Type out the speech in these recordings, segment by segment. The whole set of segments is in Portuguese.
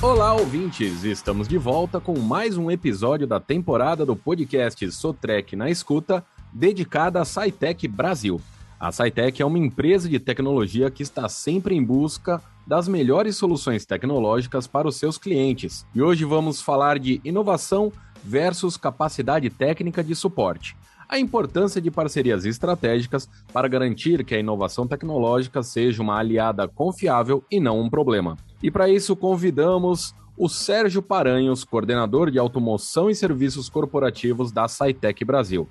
Olá, ouvintes! Estamos de volta com mais um episódio da temporada do podcast Sotrec na Escuta, dedicada à SciTech Brasil. A SciTech é uma empresa de tecnologia que está sempre em busca das melhores soluções tecnológicas para os seus clientes. E hoje vamos falar de inovação versus capacidade técnica de suporte. A importância de parcerias estratégicas para garantir que a inovação tecnológica seja uma aliada confiável e não um problema. E para isso convidamos o Sérgio Paranhos, coordenador de automoção e serviços corporativos da SciTech Brasil.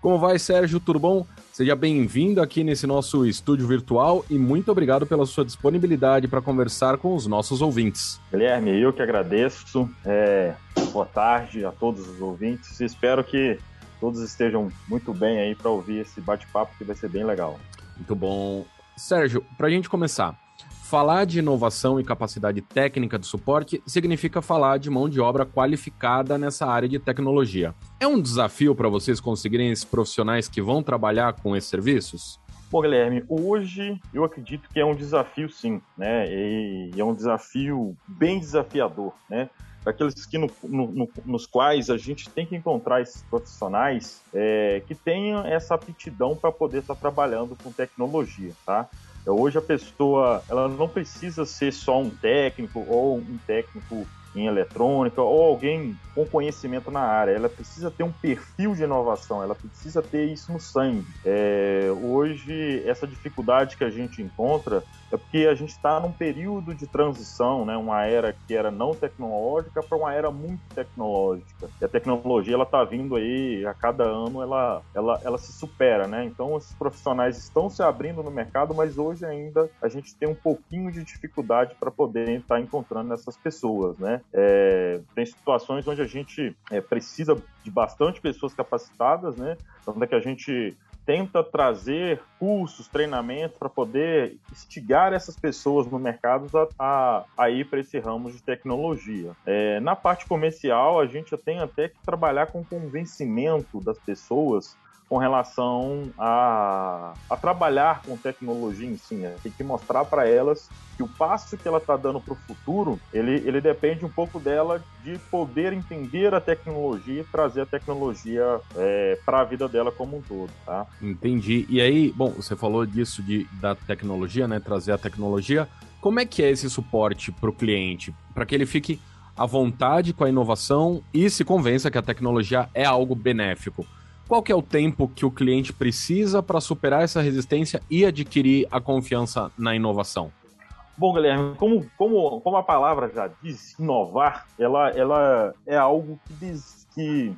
Como vai, Sérgio? Tudo bom? Seja bem-vindo aqui nesse nosso estúdio virtual e muito obrigado pela sua disponibilidade para conversar com os nossos ouvintes. Guilherme, eu que agradeço. É, boa tarde a todos os ouvintes. Espero que todos estejam muito bem aí para ouvir esse bate-papo que vai ser bem legal. Muito bom. Sérgio, para a gente começar, falar de inovação e capacidade técnica de suporte significa falar de mão de obra qualificada nessa área de tecnologia. É um desafio para vocês conseguirem esses profissionais que vão trabalhar com esses serviços? Bom, Guilherme, hoje eu acredito que é um desafio sim, né? E é um desafio bem desafiador, né? Daqueles que no, no, nos quais a gente tem que encontrar esses profissionais é, que tenham essa aptidão para poder estar tá trabalhando com tecnologia, tá? Hoje a pessoa ela não precisa ser só um técnico ou um técnico em eletrônica ou alguém com conhecimento na área. Ela precisa ter um perfil de inovação, ela precisa ter isso no sangue. É, hoje, essa dificuldade que a gente encontra é porque a gente está num período de transição, né? uma era que era não tecnológica para uma era muito tecnológica. E a tecnologia ela está vindo aí, a cada ano ela, ela, ela se supera. Né? Então, esses profissionais estão se abrindo no mercado, mas hoje ainda a gente tem um pouquinho de dificuldade para poder estar encontrando essas pessoas. Né? É, tem situações onde a gente é, precisa de bastante pessoas capacitadas, né? Então, é que a gente tenta trazer cursos, treinamentos para poder instigar essas pessoas no mercado a, a, a ir para esse ramo de tecnologia. É, na parte comercial, a gente tem até que trabalhar com convencimento das pessoas com relação a, a trabalhar com tecnologia em si. Né? Tem que mostrar para elas que o passo que ela está dando para o futuro, ele, ele depende um pouco dela de poder entender a tecnologia e trazer a tecnologia é, para a vida dela como um todo, tá? Entendi. E aí, bom, você falou disso de, da tecnologia, né? Trazer a tecnologia. Como é que é esse suporte para o cliente? Para que ele fique à vontade com a inovação e se convença que a tecnologia é algo benéfico. Qual que é o tempo que o cliente precisa para superar essa resistência e adquirir a confiança na inovação? Bom, Guilherme, como, como, como a palavra já diz, inovar, ela, ela é algo que, diz, que,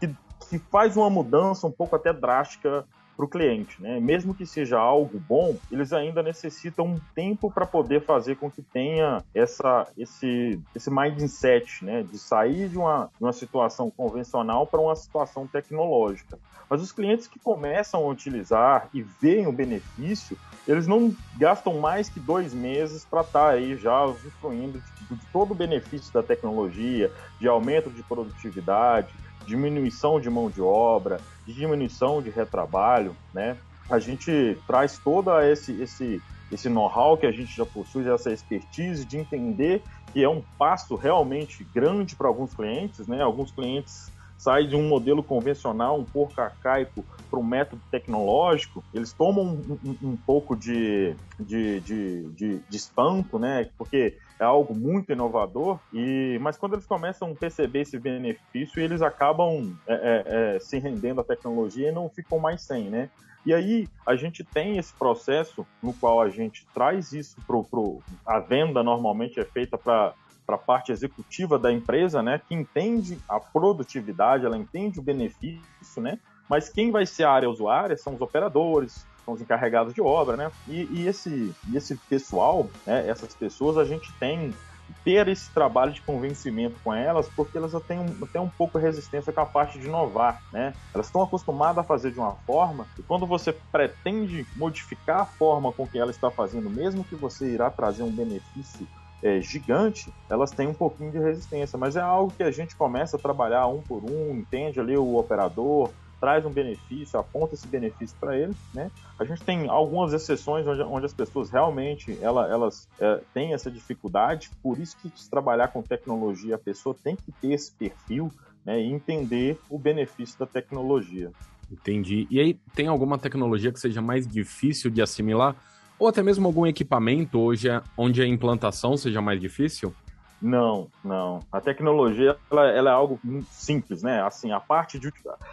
que, que faz uma mudança um pouco até drástica para o cliente, né? Mesmo que seja algo bom, eles ainda necessitam um tempo para poder fazer com que tenha essa, esse, esse mindset, né? De sair de uma, de uma situação convencional para uma situação tecnológica. Mas os clientes que começam a utilizar e veem o benefício, eles não gastam mais que dois meses para estar tá aí já usufruindo de, de todo o benefício da tecnologia, de aumento de produtividade, diminuição de mão de obra, de diminuição de retrabalho, né? A gente traz toda esse esse esse know-how que a gente já possui, essa expertise de entender que é um passo realmente grande para alguns clientes, né? Alguns clientes saem de um modelo convencional, um pouco arcaico, para um método tecnológico, eles tomam um, um, um pouco de, de, de, de, de espanto, né? Porque é algo muito inovador, e mas quando eles começam a perceber esse benefício, eles acabam é, é, é, se rendendo à tecnologia e não ficam mais sem, né? E aí a gente tem esse processo no qual a gente traz isso para pro a venda normalmente é feita para para a parte executiva da empresa, né, que entende a produtividade, ela entende o benefício, né, mas quem vai ser a área usuária são os operadores, são os encarregados de obra, né? E, e esse, esse pessoal, né, essas pessoas, a gente tem ter esse trabalho de convencimento com elas, porque elas têm, têm um pouco de resistência com a parte de inovar, né? Elas estão acostumadas a fazer de uma forma, e quando você pretende modificar a forma com que ela está fazendo, mesmo que você irá trazer um benefício é, gigante, elas têm um pouquinho de resistência, mas é algo que a gente começa a trabalhar um por um, entende ali o operador, traz um benefício, aponta esse benefício para ele, né? A gente tem algumas exceções onde, onde as pessoas realmente ela, elas é, têm essa dificuldade, por isso que se trabalhar com tecnologia, a pessoa tem que ter esse perfil né, e entender o benefício da tecnologia. Entendi. E aí, tem alguma tecnologia que seja mais difícil de assimilar? Ou até mesmo algum equipamento hoje onde a implantação seja mais difícil? Não, não. A tecnologia ela, ela, é algo muito simples, né? Assim, a parte de,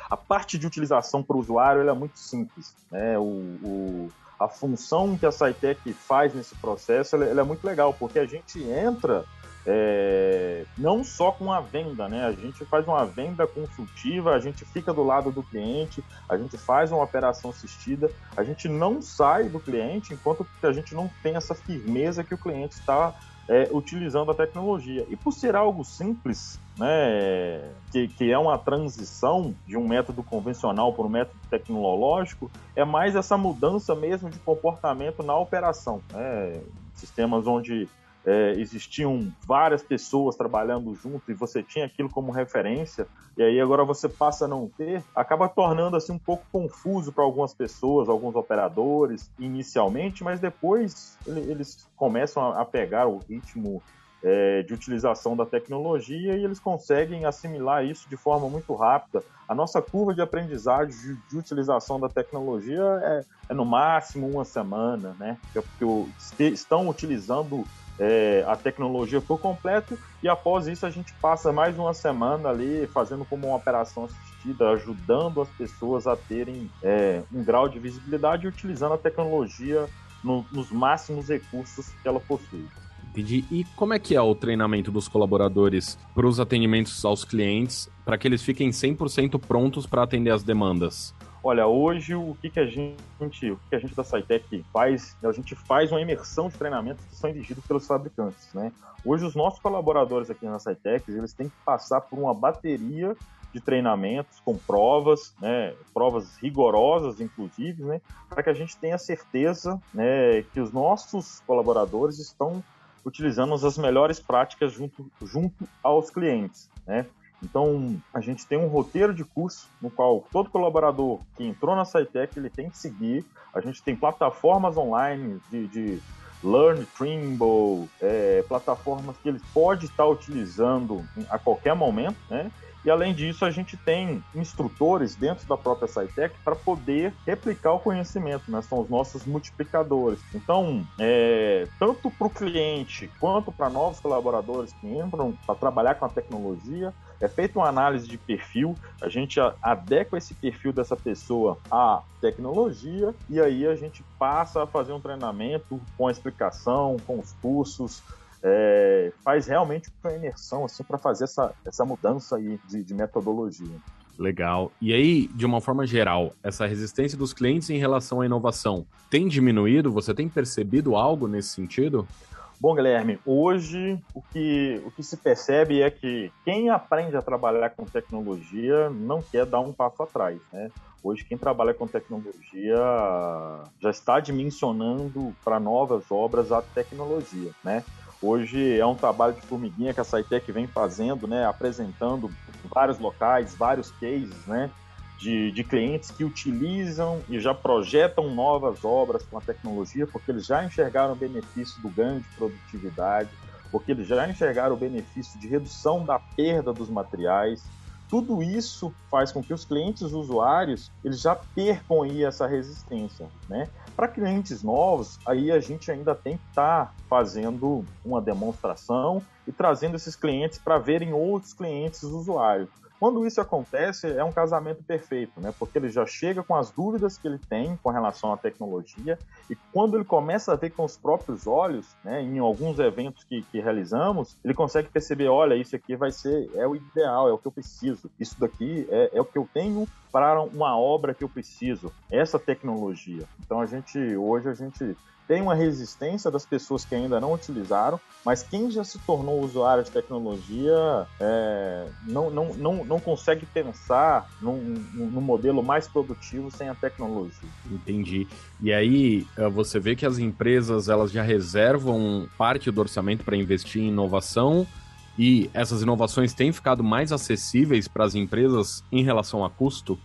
a parte de utilização para o usuário é muito simples. Né? O, o, a função que a SciTech faz nesse processo ela, ela é muito legal, porque a gente entra é, não só com a venda, né? A gente faz uma venda consultiva, a gente fica do lado do cliente, a gente faz uma operação assistida, a gente não sai do cliente enquanto a gente não tem essa firmeza que o cliente está é, utilizando a tecnologia. E por ser algo simples, né, que, que, é uma transição de um método convencional para um método tecnológico, é mais essa mudança mesmo de comportamento na operação. Né? Sistemas onde é, existiam várias pessoas trabalhando junto e você tinha aquilo como referência, e aí agora você passa a não ter, acaba tornando assim um pouco confuso para algumas pessoas, alguns operadores, inicialmente, mas depois eles começam a pegar o ritmo é, de utilização da tecnologia e eles conseguem assimilar isso de forma muito rápida. A nossa curva de aprendizagem de, de utilização da tecnologia é, é, no máximo uma semana, né? Porque estão utilizando é, a tecnologia por completo e após isso a gente passa mais uma semana ali fazendo como uma operação assistida, ajudando as pessoas a terem é, um grau de visibilidade e utilizando a tecnologia no, nos máximos recursos que ela possui. Entendi. E como é que é o treinamento dos colaboradores para os atendimentos aos clientes, para que eles fiquem 100% prontos para atender as demandas? Olha, hoje o que, que a gente, o que a gente da SciTech faz, a gente faz uma imersão de treinamentos que são exigidos pelos fabricantes, né? Hoje os nossos colaboradores aqui na SciTech, eles têm que passar por uma bateria de treinamentos com provas, né, provas rigorosas, inclusive, né, para que a gente tenha certeza né, que os nossos colaboradores estão utilizando as melhores práticas junto, junto aos clientes, né? Então, a gente tem um roteiro de curso no qual todo colaborador que entrou na SciTech ele tem que seguir. A gente tem plataformas online de, de Learn, Trimble, é, plataformas que ele pode estar utilizando a qualquer momento, né? E além disso, a gente tem instrutores dentro da própria SciTech para poder replicar o conhecimento, né? São os nossos multiplicadores. Então, é, tanto para o cliente quanto para novos colaboradores que entram para trabalhar com a tecnologia, é feita uma análise de perfil, a gente adequa esse perfil dessa pessoa à tecnologia e aí a gente passa a fazer um treinamento com a explicação, com os cursos, é, faz realmente uma imersão assim para fazer essa, essa mudança aí de, de metodologia. Legal. E aí, de uma forma geral, essa resistência dos clientes em relação à inovação tem diminuído? Você tem percebido algo nesse sentido? Bom, Guilherme, hoje o que, o que se percebe é que quem aprende a trabalhar com tecnologia não quer dar um passo atrás, né? Hoje, quem trabalha com tecnologia já está dimensionando para novas obras a tecnologia, né? Hoje é um trabalho de formiguinha que a SciTech vem fazendo, né, apresentando vários locais, vários cases, né, de, de clientes que utilizam e já projetam novas obras com a tecnologia, porque eles já enxergaram o benefício do ganho de produtividade, porque eles já enxergaram o benefício de redução da perda dos materiais. Tudo isso faz com que os clientes usuários eles já percam aí essa resistência, né? Para clientes novos, aí a gente ainda tem que estar tá fazendo uma demonstração e trazendo esses clientes para verem outros clientes usuários. Quando isso acontece, é um casamento perfeito, né? Porque ele já chega com as dúvidas que ele tem com relação à tecnologia e quando ele começa a ver com os próprios olhos, né, em alguns eventos que, que realizamos, ele consegue perceber, olha, isso aqui vai ser, é o ideal, é o que eu preciso. Isso daqui é, é o que eu tenho para uma obra que eu preciso. Essa tecnologia. Então a gente, hoje a gente tem uma resistência das pessoas que ainda não utilizaram, mas quem já se tornou usuário de tecnologia é, não, não, não, não consegue pensar num, num modelo mais produtivo sem a tecnologia. Entendi. E aí eh, você vê que as empresas elas já reservam parte do orçamento para investir em inovação e essas inovações têm ficado mais acessíveis para as empresas em relação a custo?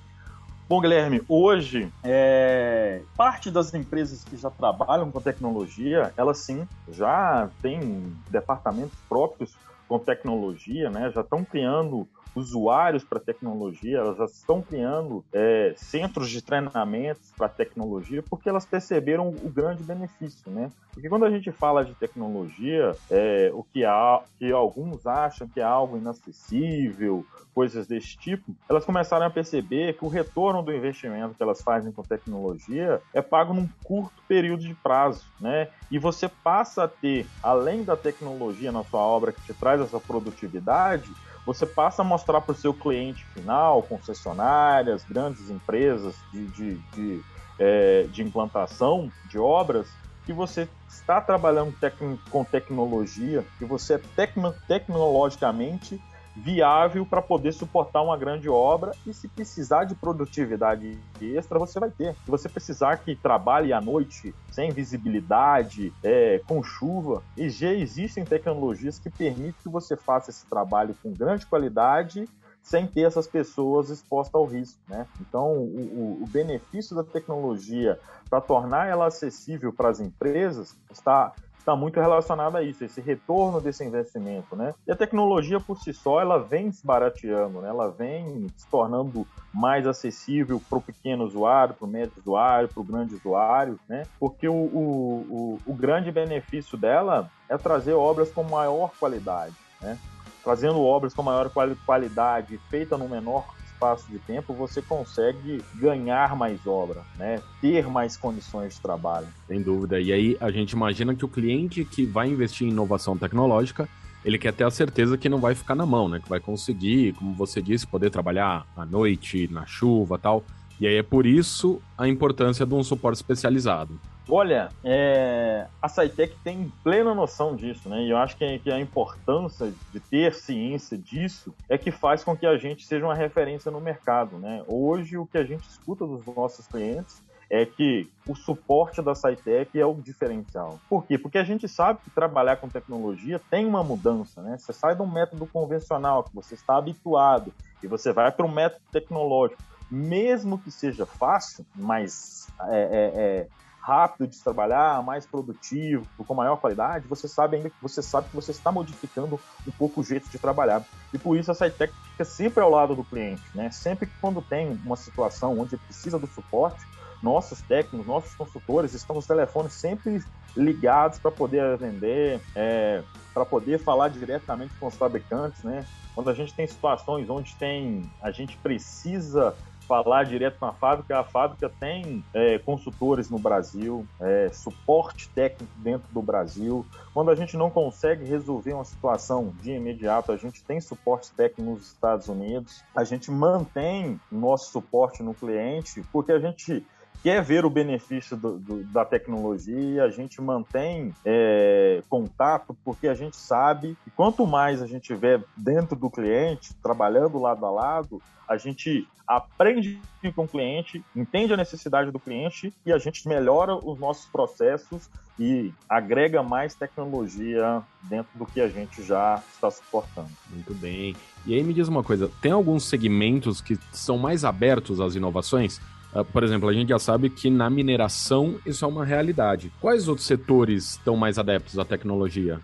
Bom, Guilherme, hoje é, parte das empresas que já trabalham com tecnologia, elas sim já têm departamentos próprios com tecnologia, né? Já estão criando usuários para tecnologia, elas já estão criando é, centros de treinamentos para tecnologia, porque elas perceberam o grande benefício, né? Porque quando a gente fala de tecnologia, é, o que, há, que alguns acham que é algo inacessível, coisas desse tipo, elas começaram a perceber que o retorno do investimento que elas fazem com tecnologia é pago num curto período de prazo, né? E você passa a ter, além da tecnologia na sua obra que te traz essa produtividade, você passa a mostrar para o seu cliente final, concessionárias, grandes empresas de, de, de, é, de implantação de obras, que você está trabalhando tec com tecnologia, que você é tecno tecnologicamente viável para poder suportar uma grande obra e se precisar de produtividade extra, você vai ter. Se você precisar que trabalhe à noite, sem visibilidade, é, com chuva, e já existem tecnologias que permitem que você faça esse trabalho com grande qualidade sem ter essas pessoas expostas ao risco, né? Então, o, o benefício da tecnologia para tornar ela acessível para as empresas está está muito relacionado a isso, esse retorno desse investimento, né? E a tecnologia por si só, ela vem se barateando, né? Ela vem se tornando mais acessível para o pequeno usuário, para o médio usuário, para o grande usuário, né? Porque o, o, o, o grande benefício dela é trazer obras com maior qualidade, né? Trazendo obras com maior qualidade, feita no menor espaço de tempo, você consegue ganhar mais obra, né? Ter mais condições de trabalho. Sem dúvida. E aí a gente imagina que o cliente que vai investir em inovação tecnológica, ele quer ter a certeza que não vai ficar na mão, né? Que vai conseguir, como você disse, poder trabalhar à noite, na chuva tal. E aí é por isso a importância de um suporte especializado. Olha, é, a SciTech tem plena noção disso, né? E eu acho que, que, a importância de ter ciência disso é que faz com que a gente seja uma referência no mercado, né? Hoje, o que a gente escuta dos nossos clientes é que o suporte da SciTech é o diferencial. Por quê? Porque a gente sabe que trabalhar com tecnologia tem uma mudança, né? Você sai de um método convencional que você está habituado e você vai para um método tecnológico. Mesmo que seja fácil, mas é, é, é rápido de trabalhar, mais produtivo, com maior qualidade, você sabe ainda que você sabe que você está modificando um pouco o jeito de trabalhar. E por isso a SciTech fica sempre ao lado do cliente, né? Sempre que quando tem uma situação onde precisa do suporte, nossos técnicos, nossos consultores estão nos telefones sempre ligados para poder atender, é, para poder falar diretamente com os fabricantes, né? Quando a gente tem situações onde tem, a gente precisa falar direto com a fábrica, a fábrica tem é, consultores no Brasil, é, suporte técnico dentro do Brasil. Quando a gente não consegue resolver uma situação de imediato, a gente tem suporte técnico nos Estados Unidos, a gente mantém nosso suporte no cliente, porque a gente quer ver o benefício do, do, da tecnologia, a gente mantém é, contato, porque a gente sabe que quanto mais a gente tiver dentro do cliente, trabalhando lado a lado, a gente aprende com o cliente, entende a necessidade do cliente e a gente melhora os nossos processos e agrega mais tecnologia dentro do que a gente já está suportando. Muito bem. E aí me diz uma coisa, tem alguns segmentos que são mais abertos às inovações? Uh, por exemplo, a gente já sabe que na mineração isso é uma realidade. Quais outros setores estão mais adeptos à tecnologia?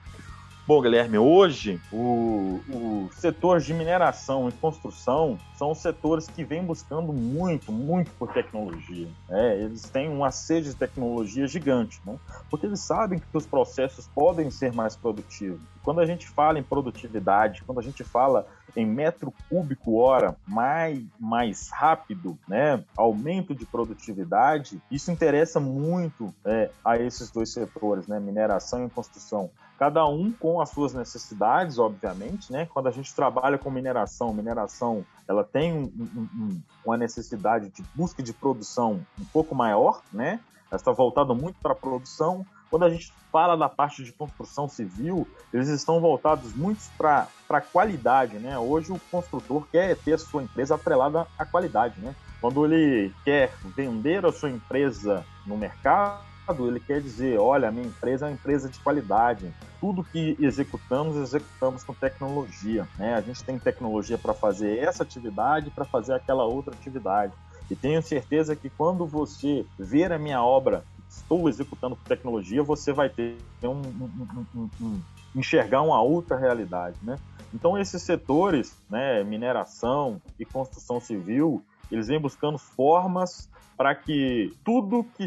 Bom, Guilherme, hoje o, o setor de mineração e construção são os setores que vêm buscando muito, muito por tecnologia. É, eles têm uma sede de tecnologia gigante, né? porque eles sabem que os processos podem ser mais produtivos. Quando a gente fala em produtividade, quando a gente fala em metro cúbico hora mais, mais rápido, né, aumento de produtividade, isso interessa muito é, a esses dois setores, né, mineração e construção cada um com as suas necessidades, obviamente, né? Quando a gente trabalha com mineração, mineração ela tem um, um, uma necessidade de busca de produção um pouco maior, né? Ela está voltada muito para a produção. Quando a gente fala da parte de construção civil, eles estão voltados muito para a qualidade, né? Hoje o construtor quer ter a sua empresa atrelada à qualidade, né? Quando ele quer vender a sua empresa no mercado, ele quer dizer, olha, a minha empresa é uma empresa de qualidade. Tudo que executamos, executamos com tecnologia. Né? A gente tem tecnologia para fazer essa atividade, para fazer aquela outra atividade. E tenho certeza que quando você ver a minha obra, estou executando tecnologia, você vai ter um, um, um, enxergar uma outra realidade, né? Então esses setores, né, mineração e construção civil, eles vêm buscando formas para que tudo que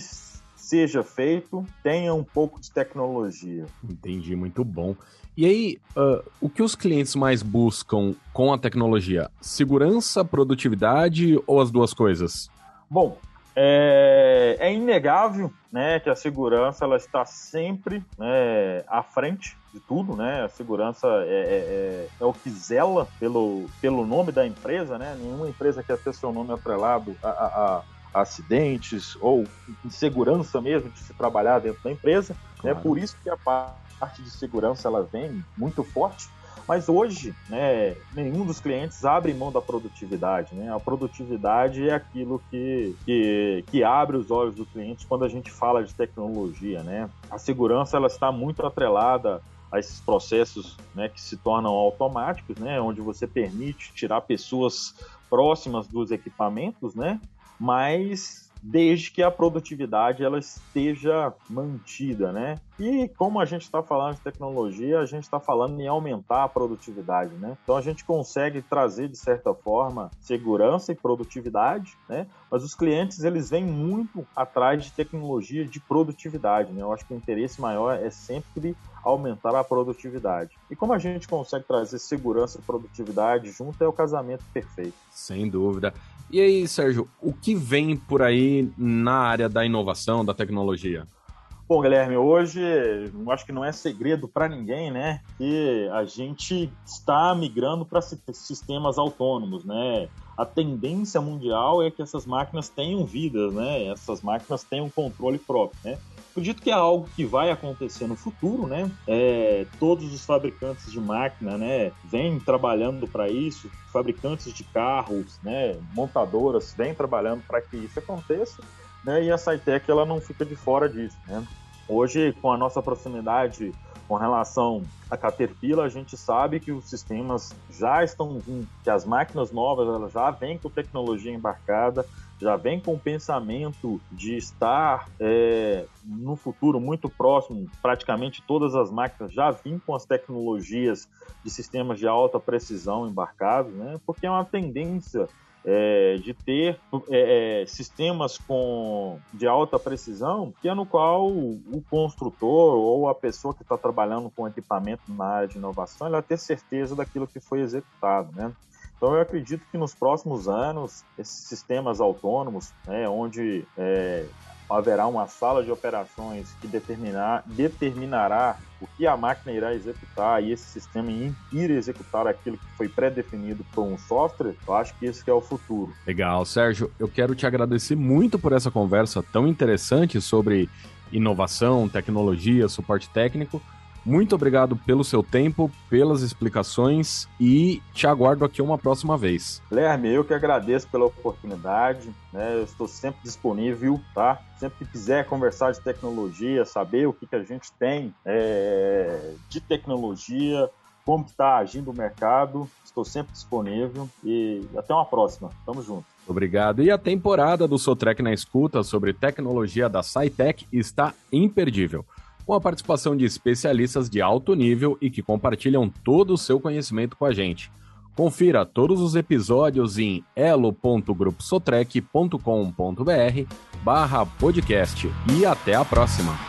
seja feito tenha um pouco de tecnologia. Entendi, muito bom. E aí, uh, o que os clientes mais buscam com a tecnologia? Segurança, produtividade ou as duas coisas? Bom, é, é inegável né, que a segurança ela está sempre né, à frente de tudo, né? A segurança é, é, é, é, o que zela pelo, pelo nome da empresa, né? Nenhuma empresa quer ter seu nome atrelado a, a, a acidentes ou insegurança mesmo de se trabalhar dentro da empresa. Claro. Né? Por isso que a parte de segurança ela vem muito forte mas hoje, né, nenhum dos clientes abre mão da produtividade. Né? A produtividade é aquilo que, que, que abre os olhos do cliente quando a gente fala de tecnologia. Né? A segurança ela está muito atrelada a esses processos né, que se tornam automáticos, né, onde você permite tirar pessoas próximas dos equipamentos, né, mas desde que a produtividade ela esteja mantida, né? E como a gente está falando de tecnologia, a gente está falando em aumentar a produtividade, né? Então a gente consegue trazer de certa forma segurança e produtividade, né? Mas os clientes eles vêm muito atrás de tecnologia de produtividade, né? Eu acho que o interesse maior é sempre aumentar a produtividade. E como a gente consegue trazer segurança e produtividade junto é o casamento perfeito. Sem dúvida. E aí, Sérgio, o que vem por aí na área da inovação, da tecnologia? Bom, Guilherme, hoje eu acho que não é segredo para ninguém, né, que a gente está migrando para sistemas autônomos, né? A tendência mundial é que essas máquinas tenham vidas, né? Essas máquinas tenham controle próprio, né? Acredito que é algo que vai acontecer no futuro, né? É, todos os fabricantes de máquina, né, vêm trabalhando para isso, fabricantes de carros, né, montadoras vêm trabalhando para que isso aconteça, né? E a Cytec ela não fica de fora disso, né? Hoje, com a nossa proximidade com relação à Caterpillar, a gente sabe que os sistemas já estão vindo, que as máquinas novas elas já vêm com tecnologia embarcada, já vem com o pensamento de estar é, no futuro muito próximo, praticamente todas as máquinas já vêm com as tecnologias de sistemas de alta precisão embarcados, né? porque é uma tendência é, de ter é, é, sistemas com, de alta precisão, que é no qual o construtor ou a pessoa que está trabalhando com equipamento na área de inovação, ela ter certeza daquilo que foi executado, né? Então eu acredito que nos próximos anos esses sistemas autônomos, né, onde é, haverá uma sala de operações que determinar, determinará o que a máquina irá executar e esse sistema ir executar aquilo que foi pré-definido por um software, eu acho que esse é o futuro. Legal, Sérgio, eu quero te agradecer muito por essa conversa tão interessante sobre inovação, tecnologia, suporte técnico. Muito obrigado pelo seu tempo, pelas explicações e te aguardo aqui uma próxima vez. Guilherme, eu que agradeço pela oportunidade, né? Eu estou sempre disponível, tá? Sempre que quiser conversar de tecnologia, saber o que, que a gente tem é, de tecnologia, como está agindo o mercado, estou sempre disponível e até uma próxima. Tamo junto. Obrigado. E a temporada do Sotrec na escuta sobre tecnologia da SciTech está imperdível com a participação de especialistas de alto nível e que compartilham todo o seu conhecimento com a gente. Confira todos os episódios em elo.gruposotrec.com.br barra podcast e até a próxima!